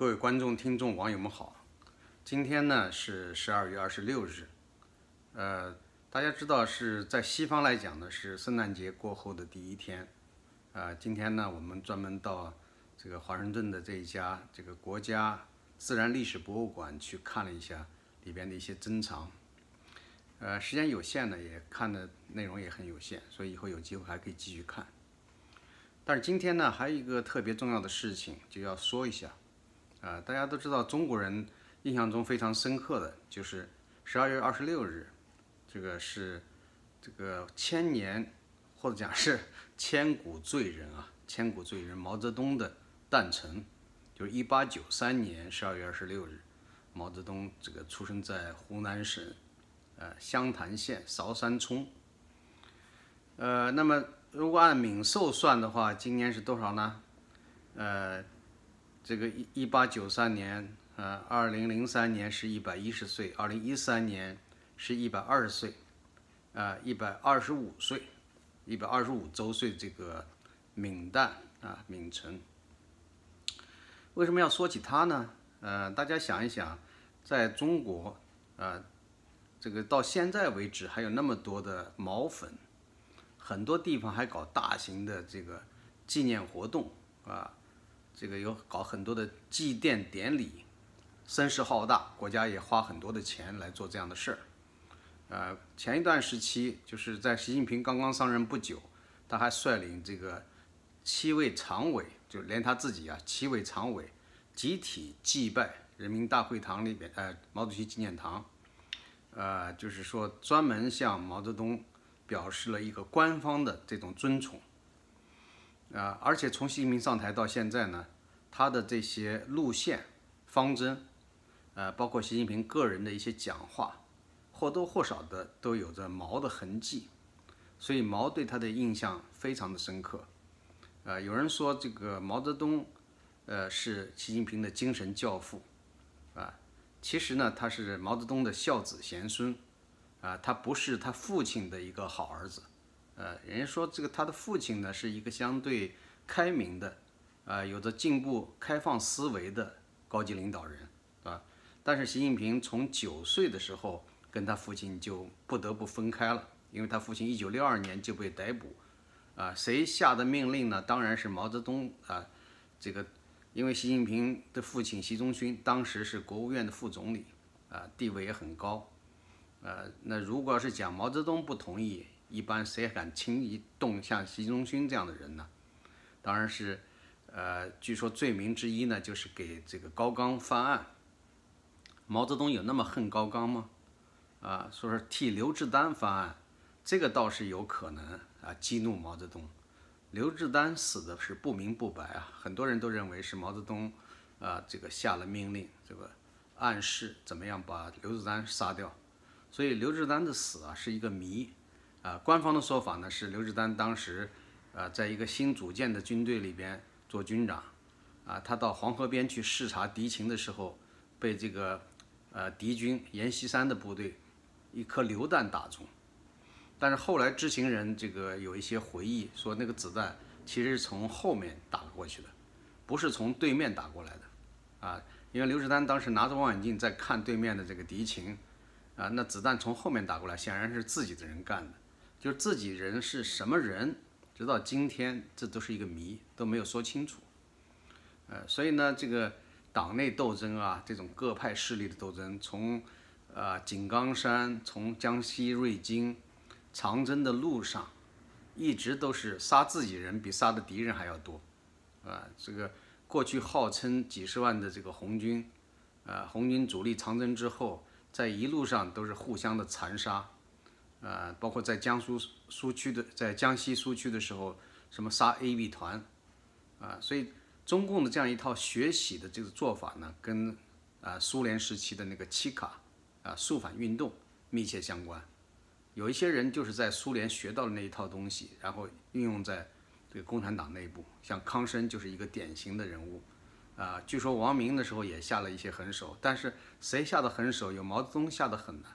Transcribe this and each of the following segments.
各位观众、听众、网友们好，今天呢是十二月二十六日，呃，大家知道是在西方来讲呢是圣诞节过后的第一天，啊，今天呢我们专门到这个华盛顿的这一家这个国家自然历史博物馆去看了一下里边的一些珍藏，呃，时间有限呢，也看的内容也很有限，所以以后有机会还可以继续看。但是今天呢还有一个特别重要的事情就要说一下。啊，大家都知道，中国人印象中非常深刻的就是十二月二十六日，这个是这个千年或者讲是千古罪人啊，千古罪人毛泽东的诞辰，就是一八九三年十二月二十六日，毛泽东这个出生在湖南省呃湘潭县韶山村。呃，那么如果按冥寿算的话，今年是多少呢？呃。这个一一八九三年，呃，二零零三年是一百一十岁，二零一三年是一百二十岁，啊，一百二十五岁，一百二十五周岁这个闵旦啊，闵辰。为什么要说起他呢？呃，大家想一想，在中国，啊，这个到现在为止还有那么多的毛粉，很多地方还搞大型的这个纪念活动啊。这个有搞很多的祭奠典礼，声势浩大，国家也花很多的钱来做这样的事儿。呃，前一段时期就是在习近平刚刚上任不久，他还率领这个七位常委，就连他自己啊，七位常委集体祭拜人民大会堂里边，呃，毛主席纪念堂，呃，就是说专门向毛泽东表示了一个官方的这种尊崇。啊，而且从习近平上台到现在呢，他的这些路线、方针，呃，包括习近平个人的一些讲话，或多或少的都有着毛的痕迹，所以毛对他的印象非常的深刻。呃，有人说这个毛泽东，呃，是习近平的精神教父，啊，其实呢，他是毛泽东的孝子贤孙，啊，他不是他父亲的一个好儿子。呃，人家说这个他的父亲呢是一个相对开明的，呃，有着进步开放思维的高级领导人，啊，但是习近平从九岁的时候跟他父亲就不得不分开了，因为他父亲一九六二年就被逮捕，啊，谁下的命令呢？当然是毛泽东啊，这个因为习近平的父亲习仲勋当时是国务院的副总理，啊，地位也很高，呃，那如果要是讲毛泽东不同意。一般谁敢轻易动像习仲勋这样的人呢？当然是，呃，据说罪名之一呢，就是给这个高岗翻案。毛泽东有那么恨高岗吗？啊，说是替刘志丹翻案，这个倒是有可能啊，激怒毛泽东。刘志丹死的是不明不白啊，很多人都认为是毛泽东啊，这个下了命令，这个暗示怎么样把刘志丹杀掉。所以刘志丹的死啊，是一个谜。啊，官方的说法呢是刘志丹当时，呃，在一个新组建的军队里边做军长，啊，他到黄河边去视察敌情的时候，被这个呃敌军阎锡山的部队一颗榴弹打中，但是后来知情人这个有一些回忆说，那个子弹其实是从后面打过去的，不是从对面打过来的，啊，因为刘志丹当时拿着望远镜在看对面的这个敌情，啊，那子弹从后面打过来，显然是自己的人干的。就是自己人是什么人，直到今天这都是一个谜，都没有说清楚。呃，所以呢，这个党内斗争啊，这种各派势力的斗争，从呃井冈山，从江西瑞金，长征的路上，一直都是杀自己人比杀的敌人还要多。啊，这个过去号称几十万的这个红军，啊，红军主力长征之后，在一路上都是互相的残杀。呃，包括在江苏苏区的，在江西苏区的时候，什么杀 A、B 团，啊，所以中共的这样一套学习的这个做法呢，跟啊苏联时期的那个七卡啊肃反运动密切相关。有一些人就是在苏联学到的那一套东西，然后运用在这个共产党内部，像康生就是一个典型的人物。啊，据说王明的时候也下了一些狠手，但是谁下的狠手有毛泽东下的狠呢？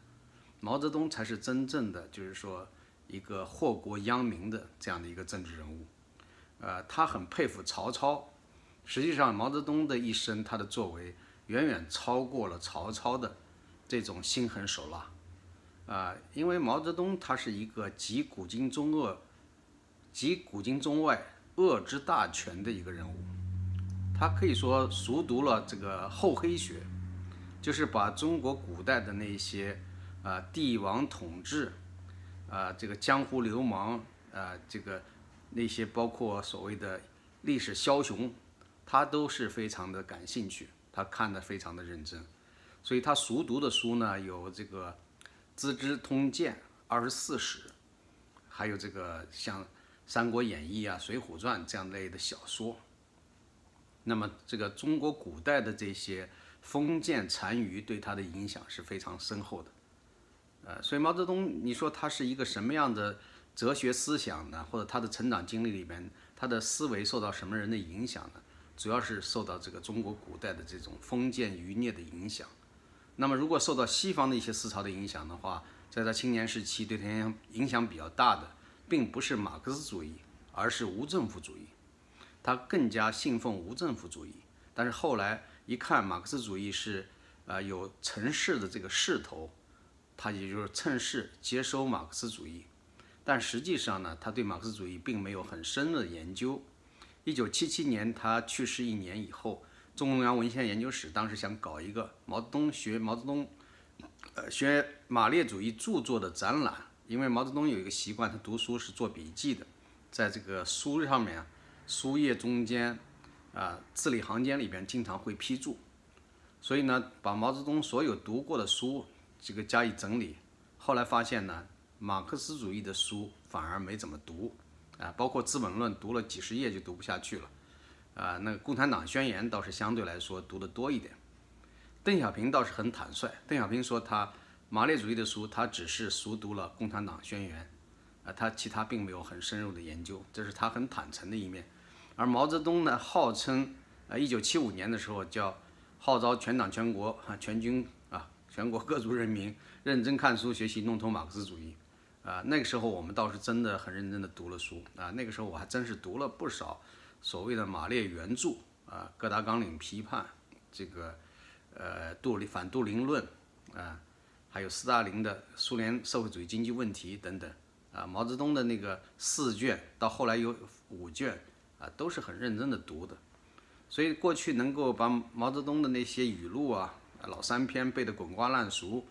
毛泽东才是真正的，就是说一个祸国殃民的这样的一个政治人物，呃，他很佩服曹操，实际上，毛泽东的一生，他的作为远远超过了曹操的这种心狠手辣。啊，因为毛泽东他是一个集古今中恶、集古今中外恶之大全的一个人物，他可以说熟读了这个厚黑学，就是把中国古代的那些啊帝王统治，啊这个江湖流氓，啊这个那些包括所谓的历史枭雄，他都是非常的感兴趣，他看得非常的认真，所以他熟读的书呢有这个。《资治通鉴》二十四史，还有这个像《三国演义》啊、《水浒传》这样类的小说。那么，这个中国古代的这些封建残余对他的影响是非常深厚的。呃，所以毛泽东，你说他是一个什么样的哲学思想呢？或者他的成长经历里边，他的思维受到什么人的影响呢？主要是受到这个中国古代的这种封建余孽的影响。那么，如果受到西方的一些思潮的影响的话，在他青年时期对他影响比较大的，并不是马克思主义，而是无政府主义。他更加信奉无政府主义。但是后来一看马克思主义是，呃，有城市的这个势头，他也就是趁势接收马克思主义。但实际上呢，他对马克思主义并没有很深的研究。一九七七年他去世一年以后。中央文献研究室当时想搞一个毛泽东学毛泽东，呃，学马列主义著作的展览，因为毛泽东有一个习惯，他读书是做笔记的，在这个书上面，书页中间，啊，字里行间里边经常会批注，所以呢，把毛泽东所有读过的书这个加以整理，后来发现呢，马克思主义的书反而没怎么读，啊，包括《资本论》读了几十页就读不下去了。啊，那个《共产党宣言》倒是相对来说读得多一点。邓小平倒是很坦率，邓小平说他马列主义的书，他只是熟读了《共产党宣言》，啊，他其他并没有很深入的研究，这是他很坦诚的一面。而毛泽东呢，号称啊，一九七五年的时候叫号召全党全国啊全军全国各族人民认真看书学习弄通马克思主义，啊，那个时候我们倒是真的很认真的读了书啊，那个时候我还真是读了不少。所谓的马列原著啊，各大纲领批判，这个呃杜林反杜林论啊，还有斯大林的苏联社会主义经济问题等等啊，毛泽东的那个四卷到后来有五卷啊，都是很认真的读的。所以过去能够把毛泽东的那些语录啊，老三篇背得滚瓜烂熟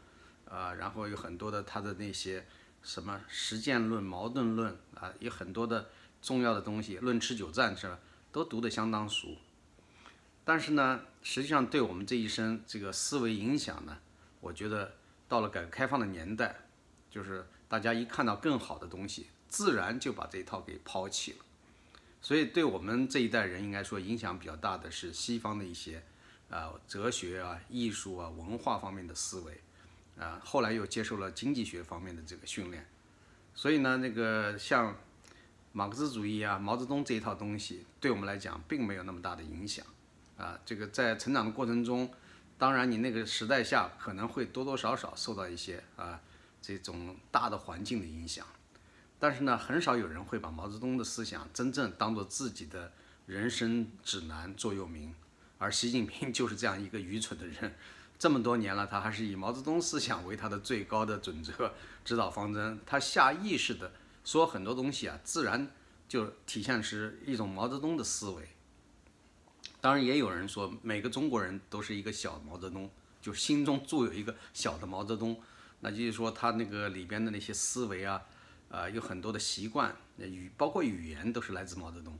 啊，然后有很多的他的那些什么实践论、矛盾论啊，有很多的。重要的东西，《论持久战》是吧？都读得相当熟。但是呢，实际上对我们这一生这个思维影响呢，我觉得到了改革开放的年代，就是大家一看到更好的东西，自然就把这一套给抛弃了。所以对我们这一代人，应该说影响比较大的是西方的一些啊哲学啊、艺术啊、文化方面的思维啊。后来又接受了经济学方面的这个训练，所以呢，那个像。马克思主义啊，毛泽东这一套东西，对我们来讲并没有那么大的影响，啊，这个在成长的过程中，当然你那个时代下可能会多多少少受到一些啊这种大的环境的影响，但是呢，很少有人会把毛泽东的思想真正当做自己的人生指南座右铭，而习近平就是这样一个愚蠢的人，这么多年了，他还是以毛泽东思想为他的最高的准则指导方针，他下意识的。说很多东西啊，自然就体现是一种毛泽东的思维。当然，也有人说每个中国人都是一个小毛泽东，就心中住有一个小的毛泽东。那就是说他那个里边的那些思维啊，啊，有很多的习惯语，包括语言都是来自毛泽东。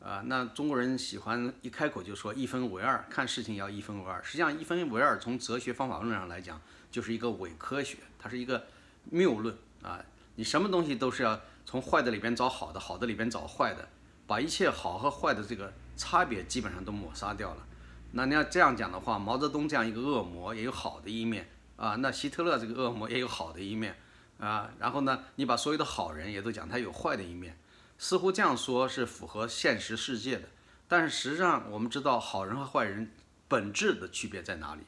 啊，那中国人喜欢一开口就说一分为二，看事情要一分为二。实际上，一分为二从哲学方法论上来讲，就是一个伪科学，它是一个谬论啊。你什么东西都是要从坏的里边找好的，好的里边找坏的，把一切好和坏的这个差别基本上都抹杀掉了。那你要这样讲的话，毛泽东这样一个恶魔也有好的一面啊，那希特勒这个恶魔也有好的一面啊。然后呢，你把所有的好人也都讲他有坏的一面，似乎这样说是符合现实世界的。但是实际上我们知道，好人和坏人本质的区别在哪里？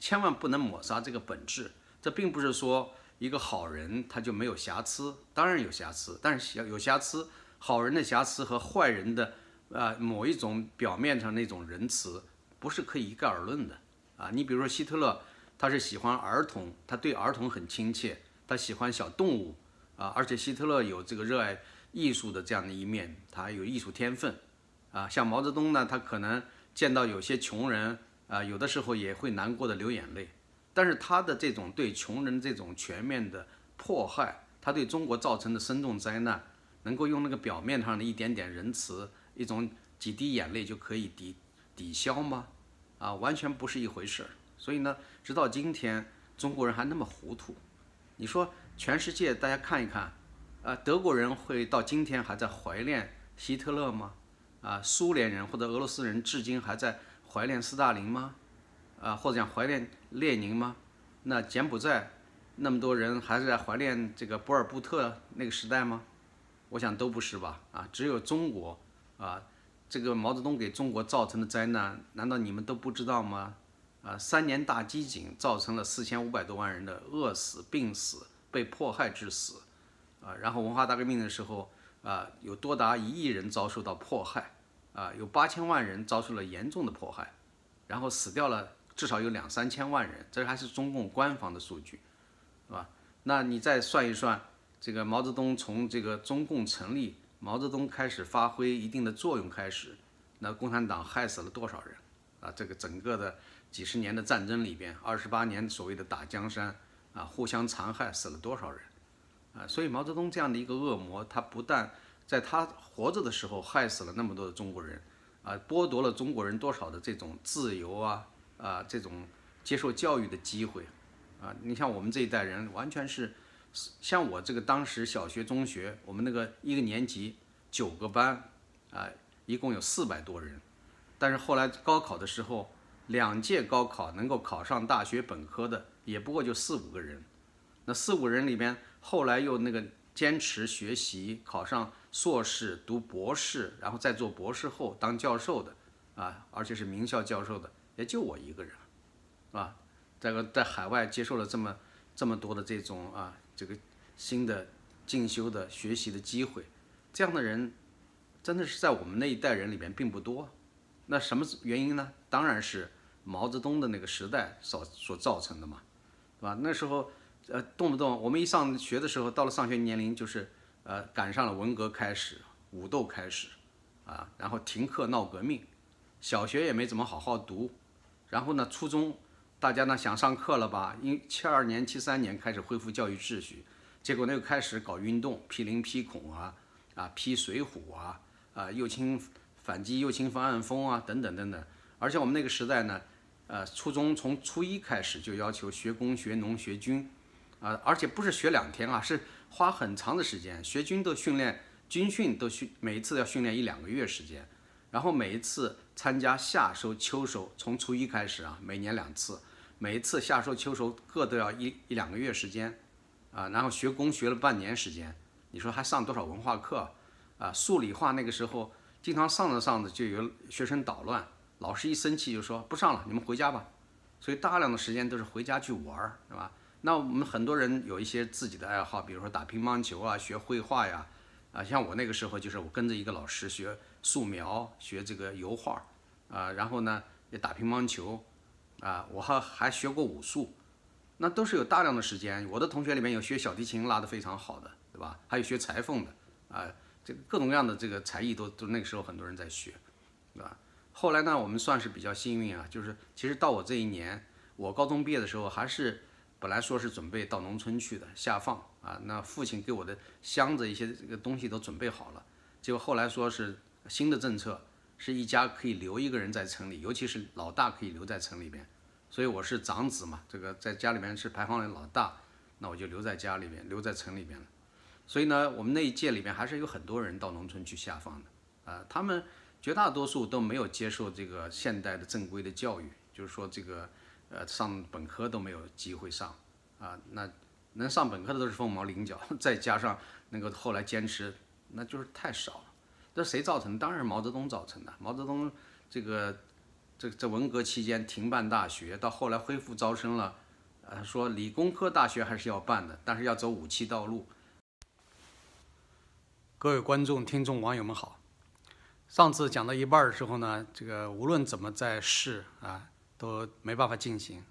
千万不能抹杀这个本质。这并不是说。一个好人他就没有瑕疵，当然有瑕疵，但是有瑕疵，好人的瑕疵和坏人的啊某一种表面上那种仁慈，不是可以一概而论的啊。你比如说希特勒，他是喜欢儿童，他对儿童很亲切，他喜欢小动物啊，而且希特勒有这个热爱艺术的这样的一面，他有艺术天分啊。像毛泽东呢，他可能见到有些穷人啊，有的时候也会难过的流眼泪。但是他的这种对穷人这种全面的迫害，他对中国造成的深重灾难，能够用那个表面上的一点点仁慈，一种几滴眼泪就可以抵抵消吗？啊，完全不是一回事儿。所以呢，直到今天，中国人还那么糊涂。你说全世界大家看一看，啊，德国人会到今天还在怀念希特勒吗？啊，苏联人或者俄罗斯人至今还在怀念斯大林吗？啊，或者讲怀念列宁吗？那柬埔寨那么多人还是在怀念这个博尔布特那个时代吗？我想都不是吧。啊，只有中国啊，这个毛泽东给中国造成的灾难，难道你们都不知道吗？啊，三年大饥馑造成了四千五百多万人的饿死、病死、被迫害致死。啊，然后文化大革命的时候啊，有多达一亿人遭受到迫害，啊，有八千万人遭受了严重的迫害，然后死掉了。至少有两三千万人，这还是中共官方的数据，是吧？那你再算一算，这个毛泽东从这个中共成立，毛泽东开始发挥一定的作用开始，那共产党害死了多少人啊？这个整个的几十年的战争里边，二十八年所谓的打江山啊，互相残害死了多少人啊？所以毛泽东这样的一个恶魔，他不但在他活着的时候害死了那么多的中国人啊，剥夺了中国人多少的这种自由啊！啊，这种接受教育的机会，啊，你像我们这一代人，完全是像我这个当时小学、中学，我们那个一个年级九个班，啊，一共有四百多人，但是后来高考的时候，两届高考能够考上大学本科的，也不过就四五个人，那四五人里边，后来又那个坚持学习，考上硕士、读博士，然后再做博士后当教授的，啊，而且是名校教授的。也就我一个人，是吧？这个在海外接受了这么这么多的这种啊，这个新的进修的学习的机会，这样的人真的是在我们那一代人里边并不多。那什么原因呢？当然是毛泽东的那个时代所所造成的嘛，是吧？那时候呃，动不动我们一上学的时候，到了上学年龄就是呃，赶上了文革开始，武斗开始，啊，然后停课闹革命，小学也没怎么好好读。然后呢，初中大家呢想上课了吧？因七二年、七三年开始恢复教育秩序，结果呢又开始搞运动，批林批孔啊，啊批水浒啊，啊右倾反击右倾方案风啊等等等等。而且我们那个时代呢，呃，初中从初一开始就要求学工学农学军，啊，而且不是学两天啊，是花很长的时间，学军都训练，军训都训，每一次要训练一两个月时间。然后每一次参加夏收、秋收，从初一开始啊，每年两次，每一次夏收、秋收各都要一一两个月时间，啊，然后学工学了半年时间，你说还上多少文化课啊？数理化那个时候经常上着上着就有学生捣乱，老师一生气就说不上了，你们回家吧。所以大量的时间都是回家去玩儿，是吧？那我们很多人有一些自己的爱好，比如说打乒乓球啊，学绘画呀。啊，像我那个时候就是我跟着一个老师学素描，学这个油画，啊，然后呢也打乒乓球，啊，我还还学过武术，那都是有大量的时间。我的同学里面有学小提琴拉得非常好的，对吧？还有学裁缝的，啊，这个各种各样的这个才艺都都那个时候很多人在学，对吧？后来呢，我们算是比较幸运啊，就是其实到我这一年，我高中毕业的时候还是。本来说是准备到农村去的下放啊，那父亲给我的箱子一些这个东西都准备好了，结果后来说是新的政策，是一家可以留一个人在城里，尤其是老大可以留在城里边，所以我是长子嘛，这个在家里面是排行的老大，那我就留在家里边，留在城里边了。所以呢，我们那一届里边还是有很多人到农村去下放的啊，他们绝大多数都没有接受这个现代的正规的教育，就是说这个。呃，上本科都没有机会上，啊，那能上本科的都是凤毛麟角，再加上能够后来坚持，那就是太少了。这谁造成？当然是毛泽东造成的。毛泽东这个这这文革期间停办大学，到后来恢复招生了，呃，说理工科大学还是要办的，但是要走武器道路。各位观众、听众、网友们好，上次讲到一半的时候呢，这个无论怎么在试啊，都没办法进行，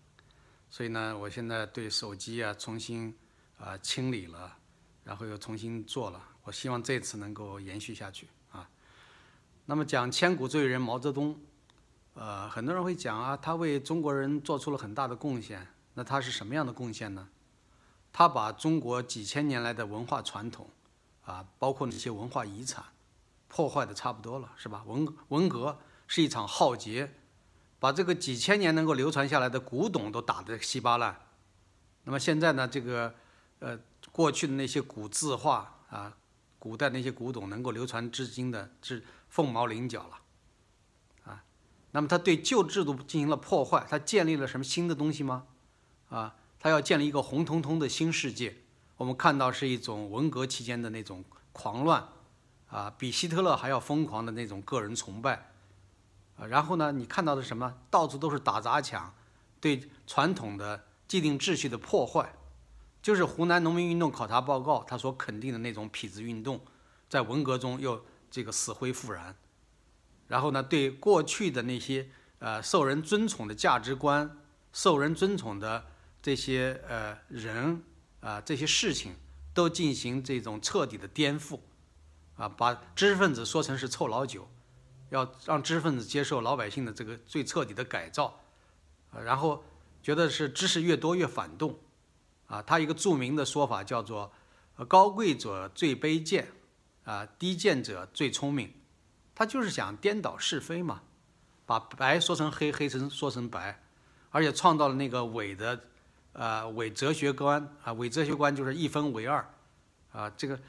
所以呢，我现在对手机啊重新啊清理了，然后又重新做了。我希望这次能够延续下去啊。那么讲千古罪人毛泽东，呃，很多人会讲啊，他为中国人做出了很大的贡献。那他是什么样的贡献呢？他把中国几千年来的文化传统啊，包括那些文化遗产。破坏的差不多了，是吧？文文革是一场浩劫，把这个几千年能够流传下来的古董都打得稀巴烂。那么现在呢，这个呃过去的那些古字画啊，古代那些古董能够流传至今的，是凤毛麟角了，啊。那么他对旧制度进行了破坏，他建立了什么新的东西吗？啊，他要建立一个红彤彤的新世界。我们看到是一种文革期间的那种狂乱。啊，比希特勒还要疯狂的那种个人崇拜，啊，然后呢，你看到的什么？到处都是打砸抢，对传统的既定秩序的破坏，就是湖南农民运动考察报告他所肯定的那种痞子运动，在文革中又这个死灰复燃，然后呢，对过去的那些呃受人尊崇的价值观、受人尊崇的这些呃人啊这些事情，都进行这种彻底的颠覆。啊，把知识分子说成是臭老九，要让知识分子接受老百姓的这个最彻底的改造，啊，然后觉得是知识越多越反动，啊，他一个著名的说法叫做“高贵者最卑贱，啊，低贱者最聪明”，他就是想颠倒是非嘛，把白说成黑，黑成说成白，而且创造了那个伪的，呃，伪哲学观，啊，伪哲学观就是一分为二，啊，这个。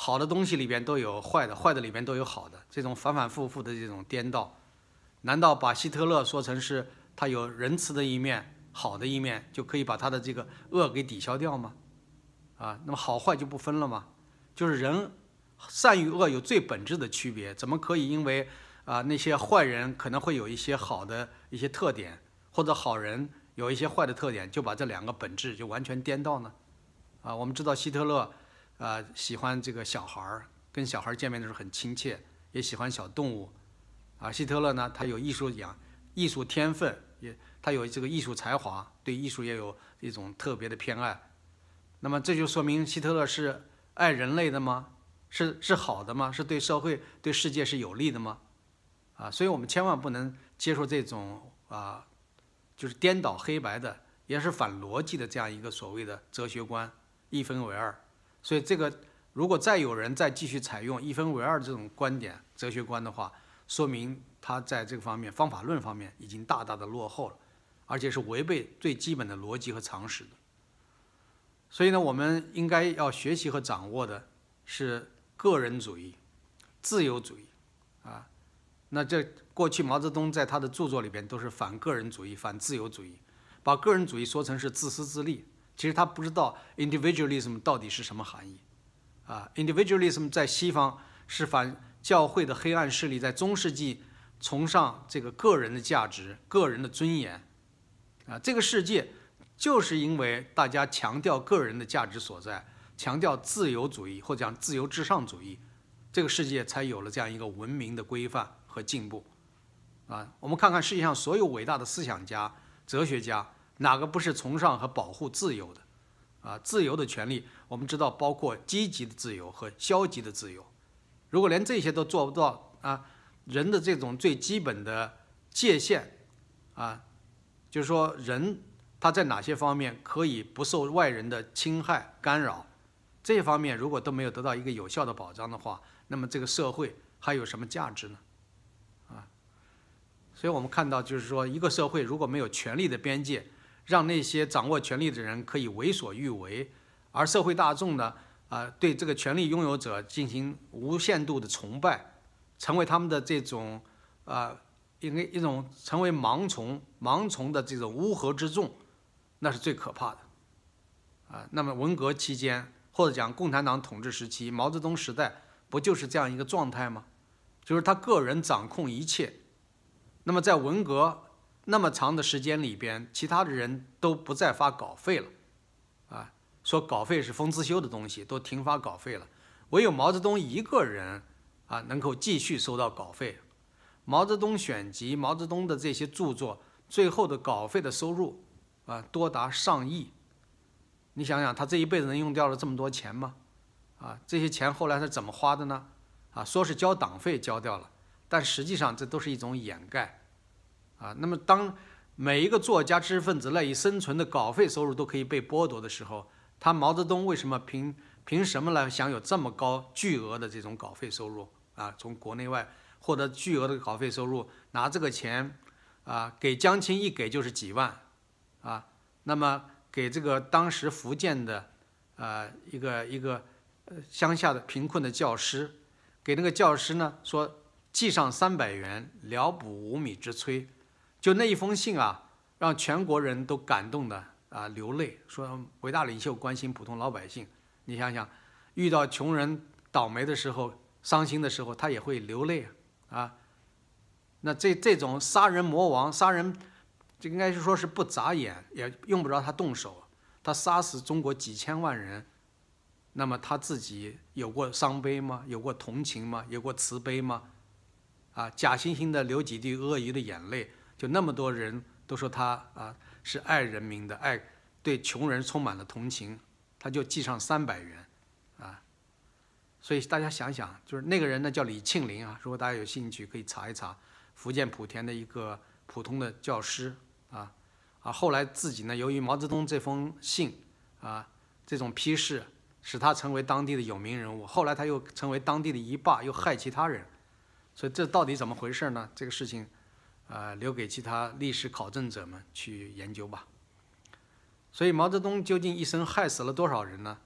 好的东西里边都有坏的，坏的里边都有好的，这种反反复复的这种颠倒，难道把希特勒说成是他有仁慈的一面、好的一面，就可以把他的这个恶给抵消掉吗？啊，那么好坏就不分了吗？就是人善与恶有最本质的区别，怎么可以因为啊那些坏人可能会有一些好的一些特点，或者好人有一些坏的特点，就把这两个本质就完全颠倒呢？啊，我们知道希特勒。啊，喜欢这个小孩儿，跟小孩儿见面的时候很亲切，也喜欢小动物。啊，希特勒呢，他有艺术养，艺术天分，也他有这个艺术才华，对艺术也有一种特别的偏爱。那么这就说明希特勒是爱人类的吗？是是好的吗？是对社会、对世界是有利的吗？啊，所以我们千万不能接受这种啊，就是颠倒黑白的，也是反逻辑的这样一个所谓的哲学观，一分为二。所以这个，如果再有人再继续采用一分为二这种观点、哲学观的话，说明他在这个方面方法论方面已经大大的落后了，而且是违背最基本的逻辑和常识的。所以呢，我们应该要学习和掌握的是个人主义、自由主义，啊，那这过去毛泽东在他的著作里边都是反个人主义、反自由主义，把个人主义说成是自私自利。其实他不知道 individualism 到底是什么含义，啊，individualism 在西方是反教会的黑暗势力在中世纪崇尚这个个人的价值、个人的尊严，啊，这个世界就是因为大家强调个人的价值所在，强调自由主义或者讲自由至上主义，这个世界才有了这样一个文明的规范和进步，啊，我们看看世界上所有伟大的思想家、哲学家。哪个不是崇尚和保护自由的？啊，自由的权利，我们知道包括积极的自由和消极的自由。如果连这些都做不到啊，人的这种最基本的界限，啊，就是说人他在哪些方面可以不受外人的侵害干扰，这方面如果都没有得到一个有效的保障的话，那么这个社会还有什么价值呢？啊，所以我们看到就是说，一个社会如果没有权利的边界，让那些掌握权力的人可以为所欲为，而社会大众呢，啊，对这个权力拥有者进行无限度的崇拜，成为他们的这种，啊，一个一种成为盲从，盲从的这种乌合之众，那是最可怕的，啊，那么文革期间或者讲共产党统治时期，毛泽东时代不就是这样一个状态吗？就是他个人掌控一切，那么在文革。那么长的时间里边，其他的人都不再发稿费了，啊，说稿费是封资修的东西，都停发稿费了。唯有毛泽东一个人啊能够继续收到稿费。毛泽东选集、毛泽东的这些著作，最后的稿费的收入啊多达上亿。你想想，他这一辈子能用掉了这么多钱吗？啊，这些钱后来是怎么花的呢？啊，说是交党费交掉了，但实际上这都是一种掩盖。啊，那么当每一个作家、知识分子赖以生存的稿费收入都可以被剥夺的时候，他毛泽东为什么凭凭什么来享有这么高巨额的这种稿费收入？啊，从国内外获得巨额的稿费收入，拿这个钱啊给江青一给就是几万，啊，那么给这个当时福建的啊一个一个呃乡下的贫困的教师，给那个教师呢说寄上三百元疗补五米之炊。就那一封信啊，让全国人都感动的啊流泪，说伟大领袖关心普通老百姓。你想想，遇到穷人倒霉的时候、伤心的时候，他也会流泪啊。那这这种杀人魔王，杀人，这应该是说是不眨眼，也用不着他动手，他杀死中国几千万人，那么他自己有过伤悲吗？有过同情吗？有过慈悲吗？啊，假惺惺的流几滴鳄鱼的眼泪。就那么多人都说他啊是爱人民的，爱对穷人充满了同情，他就寄上三百元，啊，所以大家想想，就是那个人呢叫李庆林啊，如果大家有兴趣可以查一查，福建莆田的一个普通的教师啊，啊后来自己呢由于毛泽东这封信啊这种批示，使他成为当地的有名人物，后来他又成为当地的一霸，又害其他人，所以这到底怎么回事呢？这个事情。啊，留给其他历史考证者们去研究吧。所以毛泽东究竟一生害死了多少人呢？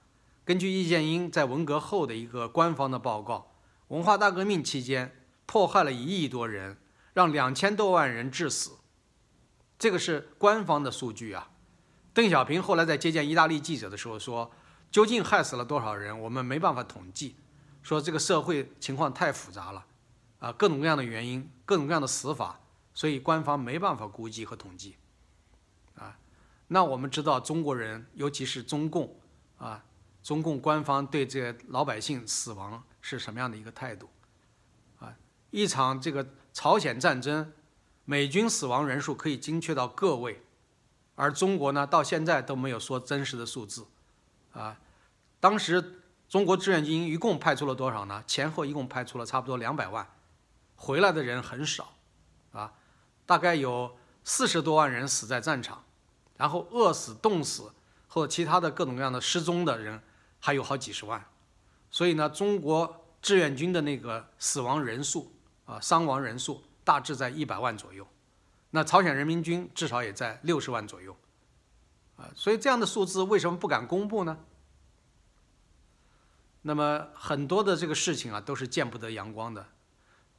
根据易建英在文革后的一个官方的报告，文化大革命期间迫害了一亿多人，让两千多万人致死，这个是官方的数据啊。邓小平后来在接见意大利记者的时候说：“究竟害死了多少人，我们没办法统计，说这个社会情况太复杂了，啊，各种各样的原因，各种各样的死法。”所以官方没办法估计和统计，啊，那我们知道中国人，尤其是中共，啊，中共官方对这个老百姓死亡是什么样的一个态度？啊，一场这个朝鲜战争，美军死亡人数可以精确到个位，而中国呢，到现在都没有说真实的数字，啊，当时中国志愿军一共派出了多少呢？前后一共派出了差不多两百万，回来的人很少，大概有四十多万人死在战场，然后饿死、冻死或其他的各种各样的失踪的人还有好几十万，所以呢，中国志愿军的那个死亡人数啊，伤亡人数大致在一百万左右，那朝鲜人民军至少也在六十万左右，啊，所以这样的数字为什么不敢公布呢？那么很多的这个事情啊，都是见不得阳光的，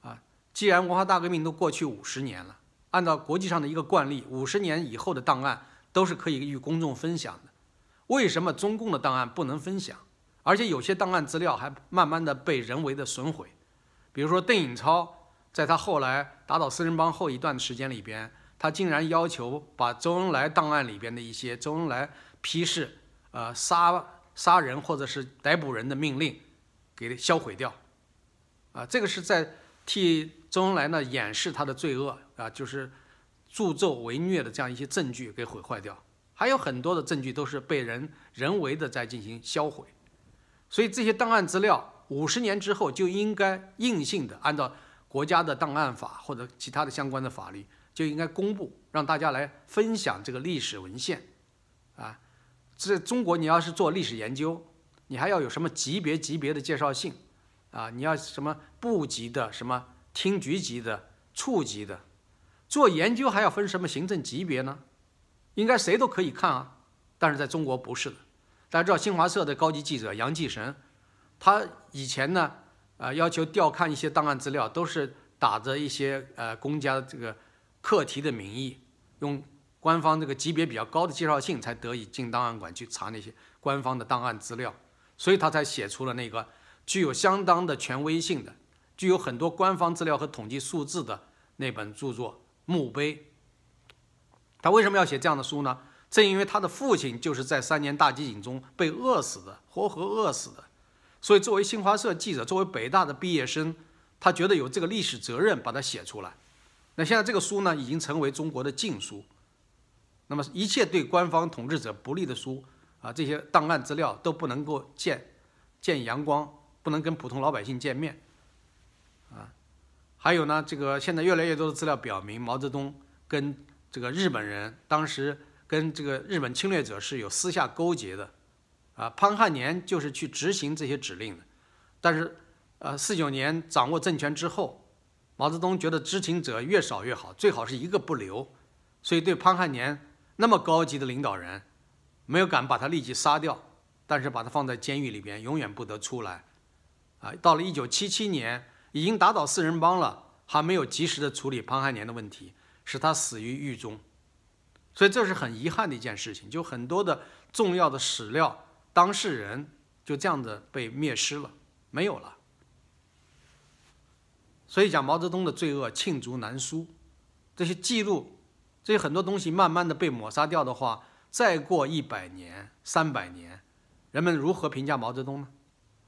啊，既然文化大革命都过去五十年了。按照国际上的一个惯例，五十年以后的档案都是可以与公众分享的。为什么中共的档案不能分享？而且有些档案资料还慢慢的被人为的损毁。比如说邓颖超，在他后来打倒四人帮后一段时间里边，他竟然要求把周恩来档案里边的一些周恩来批示，呃杀杀人或者是逮捕人的命令，给销毁掉。啊，这个是在替周恩来呢掩饰他的罪恶。啊，就是助纣为虐的这样一些证据给毁坏掉，还有很多的证据都是被人人为的在进行销毁，所以这些档案资料五十年之后就应该硬性的按照国家的档案法或者其他的相关的法律就应该公布，让大家来分享这个历史文献。啊，这中国你要是做历史研究，你还要有什么级别级别的介绍信，啊，你要什么部级的、什么厅局级的、处级的。做研究还要分什么行政级别呢？应该谁都可以看啊，但是在中国不是的。大家知道新华社的高级记者杨继绳，他以前呢，呃，要求调看一些档案资料，都是打着一些呃公家这个课题的名义，用官方这个级别比较高的介绍信才得以进档案馆去查那些官方的档案资料，所以他才写出了那个具有相当的权威性的、具有很多官方资料和统计数字的那本著作。墓碑，他为什么要写这样的书呢？正因为他的父亲就是在三年大饥馑中被饿死的，活活饿死的。所以，作为新华社记者，作为北大的毕业生，他觉得有这个历史责任把它写出来。那现在这个书呢，已经成为中国的禁书。那么一切对官方统治者不利的书啊，这些档案资料都不能够见见阳光，不能跟普通老百姓见面。啊，还有呢，这个现在越来越多的资料表明，毛泽东跟这个日本人当时跟这个日本侵略者是有私下勾结的。啊，潘汉年就是去执行这些指令的。但是，呃，四九年掌握政权之后，毛泽东觉得知情者越少越好，最好是一个不留。所以对潘汉年。那么高级的领导人，没有敢把他立即杀掉，但是把他放在监狱里边，永远不得出来。啊，到了一九七七年，已经打倒四人帮了，还没有及时的处理潘汉年的问题，使他死于狱中。所以这是很遗憾的一件事情，就很多的重要的史料、当事人就这样子被灭失了，没有了。所以讲毛泽东的罪恶罄竹难书，这些记录。这些很多东西慢慢的被抹杀掉的话，再过一百年、三百年，人们如何评价毛泽东呢？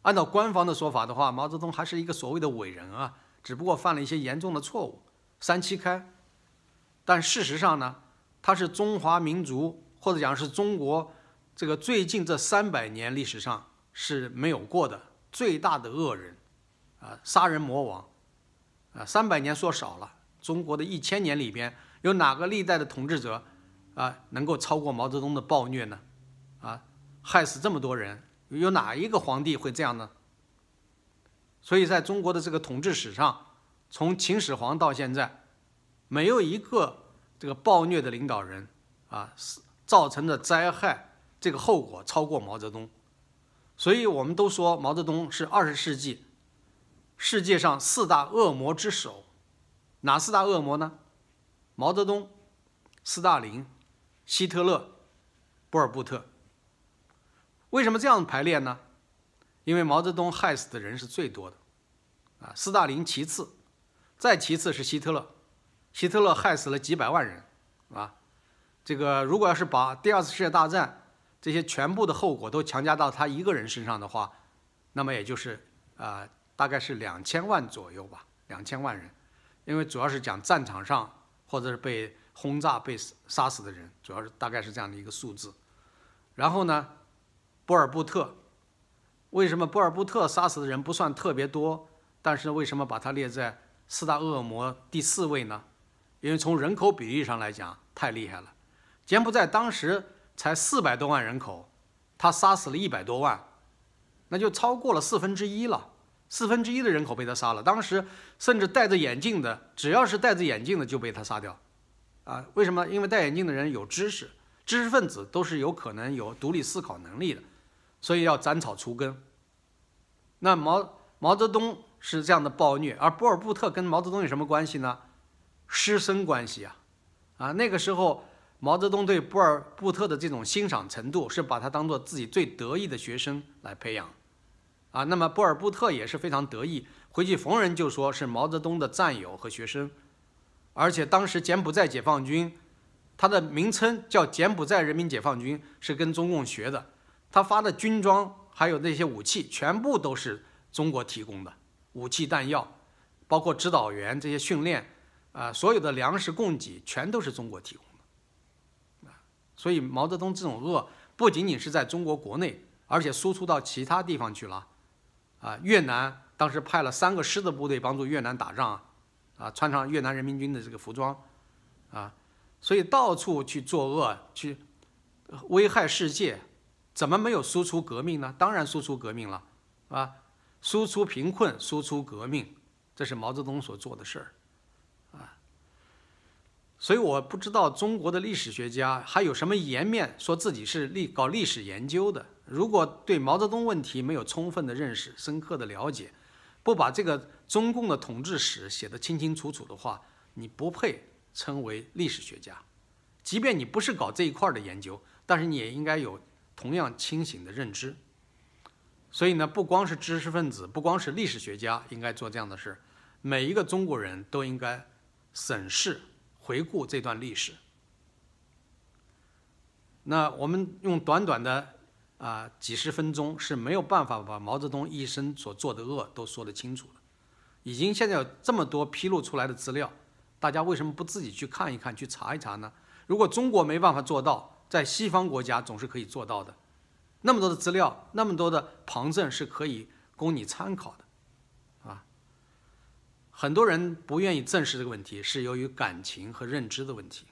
按照官方的说法的话，毛泽东还是一个所谓的伟人啊，只不过犯了一些严重的错误，三七开。但事实上呢，他是中华民族或者讲是中国这个最近这三百年历史上是没有过的最大的恶人，啊，杀人魔王，啊，三百年说少了，中国的一千年里边。有哪个历代的统治者，啊，能够超过毛泽东的暴虐呢？啊，害死这么多人，有哪一个皇帝会这样呢？所以，在中国的这个统治史上，从秦始皇到现在，没有一个这个暴虐的领导人，啊，造成的灾害这个后果超过毛泽东。所以，我们都说毛泽东是二十世纪世界上四大恶魔之首。哪四大恶魔呢？毛泽东、斯大林、希特勒、波尔布特，为什么这样排列呢？因为毛泽东害死的人是最多的，啊，斯大林其次，再其次是希特勒，希特勒害死了几百万人，啊，这个如果要是把第二次世界大战这些全部的后果都强加到他一个人身上的话，那么也就是啊，大概是两千万左右吧，两千万人，因为主要是讲战场上。或者是被轰炸、被杀死的人，主要是大概是这样的一个数字。然后呢，波尔布特，为什么波尔布特杀死的人不算特别多？但是为什么把他列在四大恶魔第四位呢？因为从人口比例上来讲，太厉害了。柬埔寨当时才四百多万人口，他杀死了一百多万，那就超过了四分之一了。四分之一的人口被他杀了，当时甚至戴着眼镜的，只要是戴着眼镜的就被他杀掉，啊，为什么？因为戴眼镜的人有知识，知识分子都是有可能有独立思考能力的，所以要斩草除根。那毛毛泽东是这样的暴虐，而波尔布特跟毛泽东有什么关系呢？师生关系啊，啊，那个时候毛泽东对波尔布特的这种欣赏程度，是把他当做自己最得意的学生来培养。啊，那么波尔布特也是非常得意，回去逢人就说是毛泽东的战友和学生，而且当时柬埔寨解放军，它的名称叫柬埔寨人民解放军，是跟中共学的，他发的军装还有那些武器，全部都是中国提供的，武器弹药，包括指导员这些训练，啊，所有的粮食供给全都是中国提供的，啊，所以毛泽东这种恶不仅仅是在中国国内，而且输出到其他地方去了。啊，越南当时派了三个师的部队帮助越南打仗，啊，穿上越南人民军的这个服装，啊，所以到处去作恶，去危害世界，怎么没有输出革命呢？当然输出革命了，啊，输出贫困，输出革命，这是毛泽东所做的事儿，啊，所以我不知道中国的历史学家还有什么颜面说自己是历搞历史研究的。如果对毛泽东问题没有充分的认识、深刻的了解，不把这个中共的统治史写得清清楚楚的话，你不配称为历史学家。即便你不是搞这一块的研究，但是你也应该有同样清醒的认知。所以呢，不光是知识分子，不光是历史学家应该做这样的事，每一个中国人都应该审视、回顾这段历史。那我们用短短的。啊，几十分钟是没有办法把毛泽东一生所做的恶都说得清楚的，已经现在有这么多披露出来的资料，大家为什么不自己去看一看、去查一查呢？如果中国没办法做到，在西方国家总是可以做到的。那么多的资料，那么多的旁证是可以供你参考的，啊。很多人不愿意正视这个问题，是由于感情和认知的问题，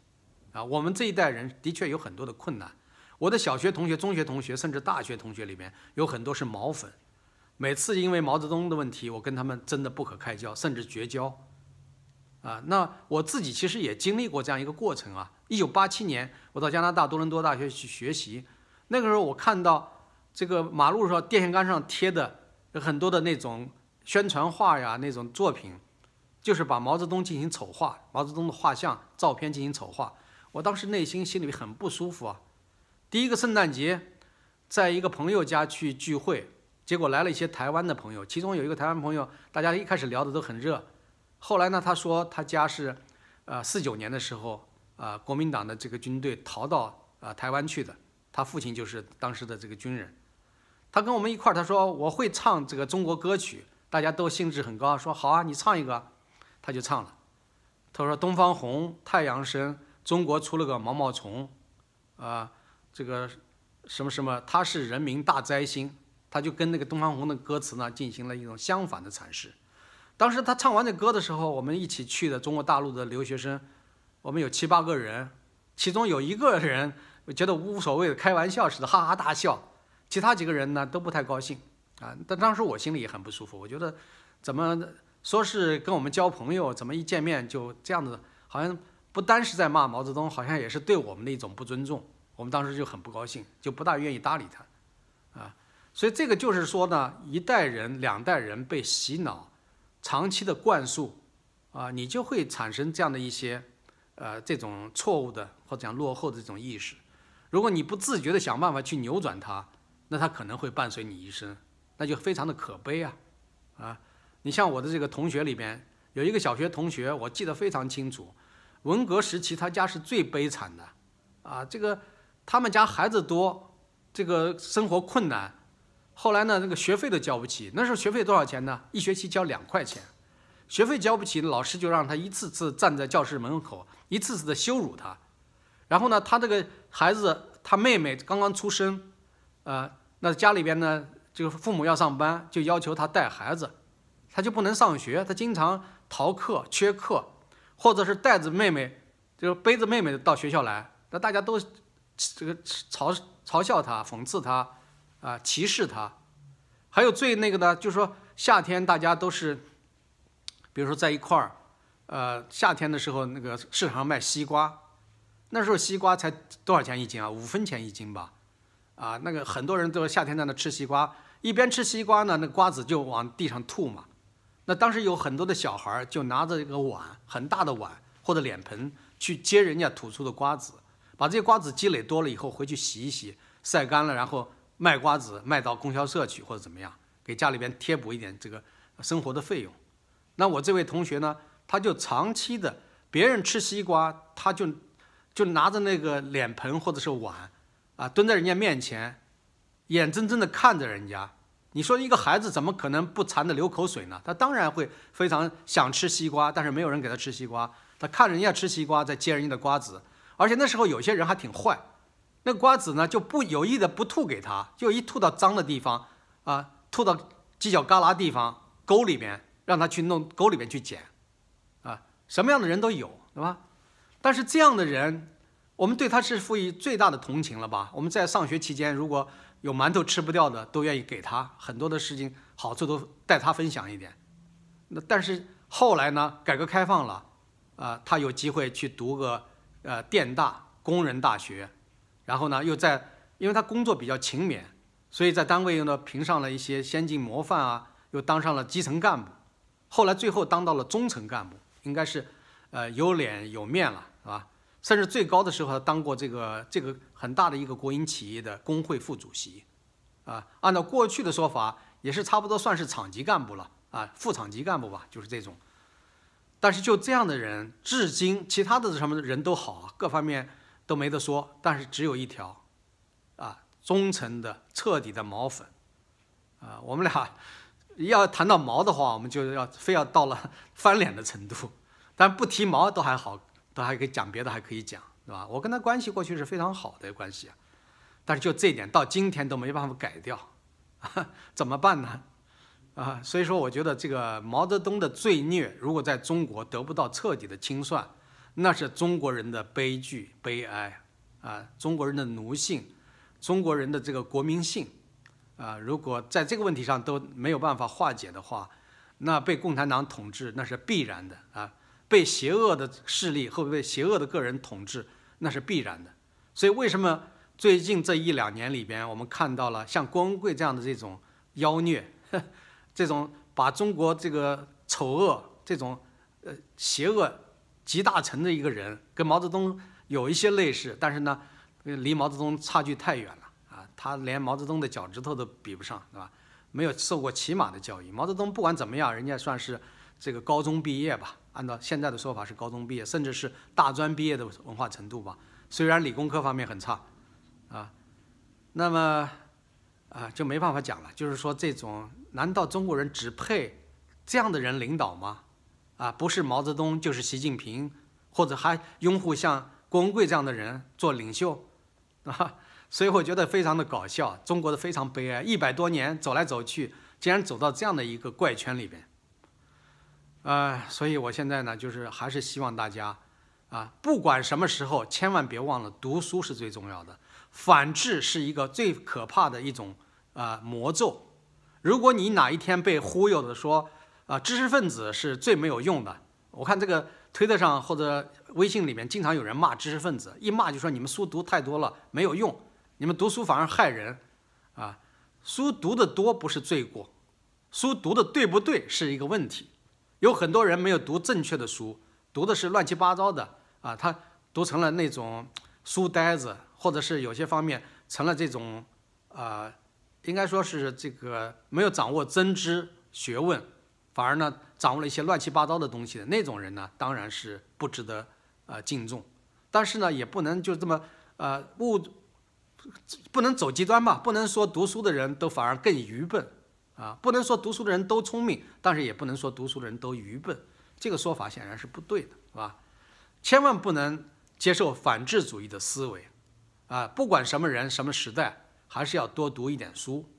啊。我们这一代人的确有很多的困难。我的小学同学、中学同学，甚至大学同学里面有很多是毛粉。每次因为毛泽东的问题，我跟他们争得不可开交，甚至绝交。啊，那我自己其实也经历过这样一个过程啊。一九八七年，我到加拿大多伦多大学去学习，那个时候我看到这个马路上电线杆上贴的有很多的那种宣传画呀，那种作品，就是把毛泽东进行丑化，毛泽东的画像、照片进行丑化。我当时内心心里很不舒服啊。第一个圣诞节，在一个朋友家去聚会，结果来了一些台湾的朋友，其中有一个台湾朋友，大家一开始聊的都很热，后来呢，他说他家是，呃，四九年的时候，啊，国民党的这个军队逃到啊台湾去的，他父亲就是当时的这个军人，他跟我们一块儿，他说我会唱这个中国歌曲，大家都兴致很高，说好啊，你唱一个，他就唱了，他说东方红，太阳升，中国出了个毛毛虫，啊。这个什么什么，他是人民大灾星，他就跟那个东方红的歌词呢进行了一种相反的阐释。当时他唱完这歌的时候，我们一起去的中国大陆的留学生，我们有七八个人，其中有一个人觉得无所谓的，开玩笑似的哈哈大笑，其他几个人呢都不太高兴啊。但当时我心里也很不舒服，我觉得怎么说是跟我们交朋友，怎么一见面就这样子，好像不单是在骂毛泽东，好像也是对我们的一种不尊重。我们当时就很不高兴，就不大愿意搭理他，啊，所以这个就是说呢，一代人、两代人被洗脑，长期的灌输，啊，你就会产生这样的一些，呃，这种错误的或者讲落后的这种意识。如果你不自觉的想办法去扭转它，那它可能会伴随你一生，那就非常的可悲啊，啊，你像我的这个同学里边有一个小学同学，我记得非常清楚，文革时期他家是最悲惨的，啊，这个。他们家孩子多，这个生活困难，后来呢，那个学费都交不起。那时候学费多少钱呢？一学期交两块钱，学费交不起，老师就让他一次次站在教室门口，一次次的羞辱他。然后呢，他这个孩子，他妹妹刚刚出生，呃，那家里边呢，就是父母要上班，就要求他带孩子，他就不能上学，他经常逃课、缺课，或者是带着妹妹，就是背着妹妹到学校来，那大家都。这个嘲嘲笑他、讽刺他，啊，歧视他，还有最那个的，就是说夏天大家都是，比如说在一块儿，呃，夏天的时候那个市场上卖西瓜，那时候西瓜才多少钱一斤啊？五分钱一斤吧，啊，那个很多人都夏天在那吃西瓜，一边吃西瓜呢，那瓜子就往地上吐嘛。那当时有很多的小孩就拿着一个碗，很大的碗或者脸盆去接人家吐出的瓜子。把这些瓜子积累多了以后，回去洗一洗，晒干了，然后卖瓜子，卖到供销社去或者怎么样，给家里边贴补一点这个生活的费用。那我这位同学呢，他就长期的，别人吃西瓜，他就就拿着那个脸盆或者是碗，啊，蹲在人家面前，眼睁睁的看着人家。你说一个孩子怎么可能不馋的流口水呢？他当然会非常想吃西瓜，但是没有人给他吃西瓜，他看人家吃西瓜，在接人家的瓜子。而且那时候有些人还挺坏，那瓜子呢就不有意的不吐给他，就一吐到脏的地方，啊，吐到犄角旮旯地方沟里边，让他去弄沟里边去捡，啊，什么样的人都有，对吧？但是这样的人，我们对他是赋予最大的同情了吧？我们在上学期间，如果有馒头吃不掉的，都愿意给他很多的事情，好处都带他分享一点。那但是后来呢，改革开放了，啊，他有机会去读个。呃，电大工人大学，然后呢，又在，因为他工作比较勤勉，所以在单位呢评上了一些先进模范啊，又当上了基层干部，后来最后当到了中层干部，应该是，呃，有脸有面了，是吧？甚至最高的时候他当过这个这个很大的一个国营企业的工会副主席，啊，按照过去的说法，也是差不多算是厂级干部了，啊，副厂级干部吧，就是这种。但是就这样的人，至今其他的什么人都好，各方面都没得说。但是只有一条，啊，忠诚的、彻底的毛粉，啊，我们俩要谈到毛的话，我们就要非要到了 翻脸的程度。但不提毛都还好，都还可以讲别的，还可以讲，对吧？我跟他关系过去是非常好的关系啊，但是就这一点到今天都没办法改掉，啊 怎么办呢？啊，所以说我觉得这个毛泽东的罪孽，如果在中国得不到彻底的清算，那是中国人的悲剧、悲哀啊，中国人的奴性，中国人的这个国民性啊，如果在这个问题上都没有办法化解的话，那被共产党统治那是必然的啊。被邪恶的势力或被邪恶的个人统治，那是必然的。所以，为什么最近这一两年里边，我们看到了像郭文贵这样的这种妖孽，这种把中国这个丑恶、这种呃邪恶集大成的一个人，跟毛泽东有一些类似，但是呢，离毛泽东差距太远了啊！他连毛泽东的脚趾头都比不上，对吧？没有受过起码的教育。毛泽东不管怎么样，人家算是这个高中毕业吧。按照现在的说法是高中毕业，甚至是大专毕业的文化程度吧。虽然理工科方面很差，啊，那么啊就没办法讲了。就是说，这种难道中国人只配这样的人领导吗？啊，不是毛泽东就是习近平，或者还拥护像郭文贵这样的人做领袖啊？所以我觉得非常的搞笑，中国的非常悲哀。一百多年走来走去，竟然走到这样的一个怪圈里边。呃，所以我现在呢，就是还是希望大家，啊，不管什么时候，千万别忘了读书是最重要的。反智是一个最可怕的一种啊魔咒。如果你哪一天被忽悠的说，啊，知识分子是最没有用的，我看这个推特上或者微信里面经常有人骂知识分子，一骂就说你们书读太多了没有用，你们读书反而害人，啊，书读的多不是罪过，书读的对不对是一个问题。有很多人没有读正确的书，读的是乱七八糟的啊，他读成了那种书呆子，或者是有些方面成了这种啊，应该说是这个没有掌握真知学问，反而呢掌握了一些乱七八糟的东西的那种人呢，当然是不值得呃敬重。但是呢，也不能就这么呃误，不能走极端吧，不能说读书的人都反而更愚笨。啊，不能说读书的人都聪明，但是也不能说读书的人都愚笨，这个说法显然是不对的，是吧？千万不能接受反智主义的思维，啊，不管什么人、什么时代，还是要多读一点书。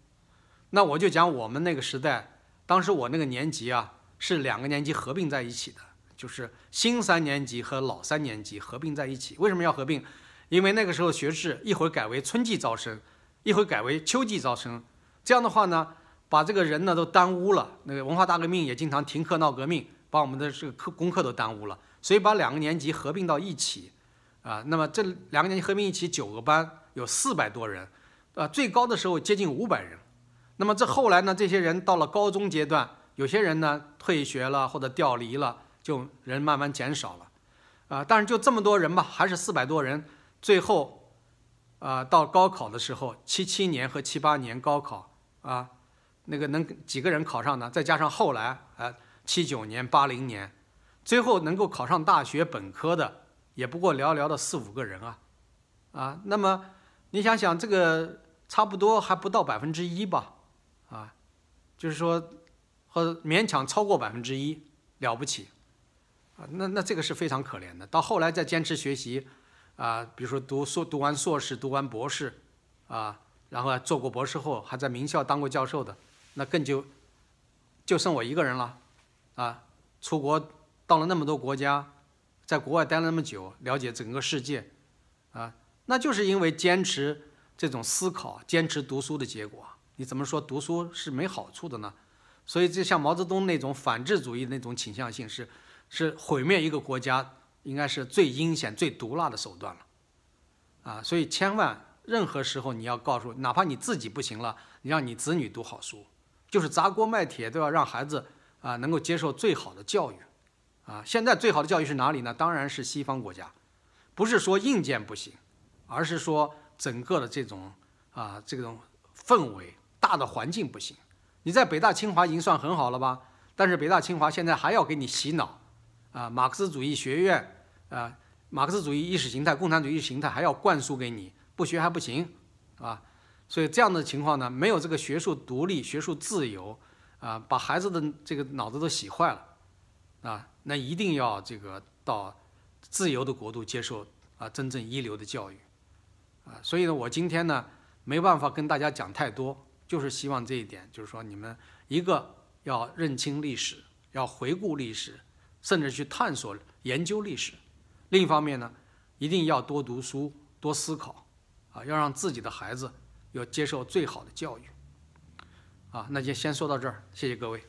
那我就讲我们那个时代，当时我那个年级啊，是两个年级合并在一起的，就是新三年级和老三年级合并在一起。为什么要合并？因为那个时候学制一会儿改为春季招生，一会儿改为秋季招生，这样的话呢？把这个人呢都耽误了，那个文化大革命也经常停课闹革命，把我们的这个课功课都耽误了，所以把两个年级合并到一起，啊，那么这两个年级合并一起九个班有四百多人，啊，最高的时候接近五百人，那么这后来呢，这些人到了高中阶段，有些人呢退学了或者调离了，就人慢慢减少了，啊，但是就这么多人吧，还是四百多人，最后，啊，到高考的时候，七七年和七八年高考，啊。那个能几个人考上呢？再加上后来啊，七九年、八零年，最后能够考上大学本科的，也不过寥寥的四五个人啊，啊，那么你想想，这个差不多还不到百分之一吧，就是说，或者勉强超过百分之一，了不起，啊，那那这个是非常可怜的。到后来再坚持学习，啊，比如说读硕读完硕士、读完博士，啊，然后做过博士后，还在名校当过教授的。那更就，就剩我一个人了，啊，出国到了那么多国家，在国外待了那么久，了解整个世界，啊，那就是因为坚持这种思考，坚持读书的结果。你怎么说读书是没好处的呢？所以，就像毛泽东那种反智主义那种倾向性，是是毁灭一个国家，应该是最阴险、最毒辣的手段了，啊，所以千万任何时候你要告诉，哪怕你自己不行了，你让你子女读好书。就是砸锅卖铁都要让孩子啊能够接受最好的教育，啊，现在最好的教育是哪里呢？当然是西方国家，不是说硬件不行，而是说整个的这种啊这种氛围大的环境不行。你在北大清华已经算很好了吧？但是北大清华现在还要给你洗脑，啊，马克思主义学院啊，马克思主义意识形态、共产主义形态还要灌输给你，不学还不行，啊。所以这样的情况呢，没有这个学术独立、学术自由，啊，把孩子的这个脑子都洗坏了，啊，那一定要这个到自由的国度接受啊真正一流的教育，啊，所以呢，我今天呢没办法跟大家讲太多，就是希望这一点，就是说你们一个要认清历史，要回顾历史，甚至去探索研究历史；另一方面呢，一定要多读书、多思考，啊，要让自己的孩子要接受最好的教育。啊，那就先说到这儿，谢谢各位。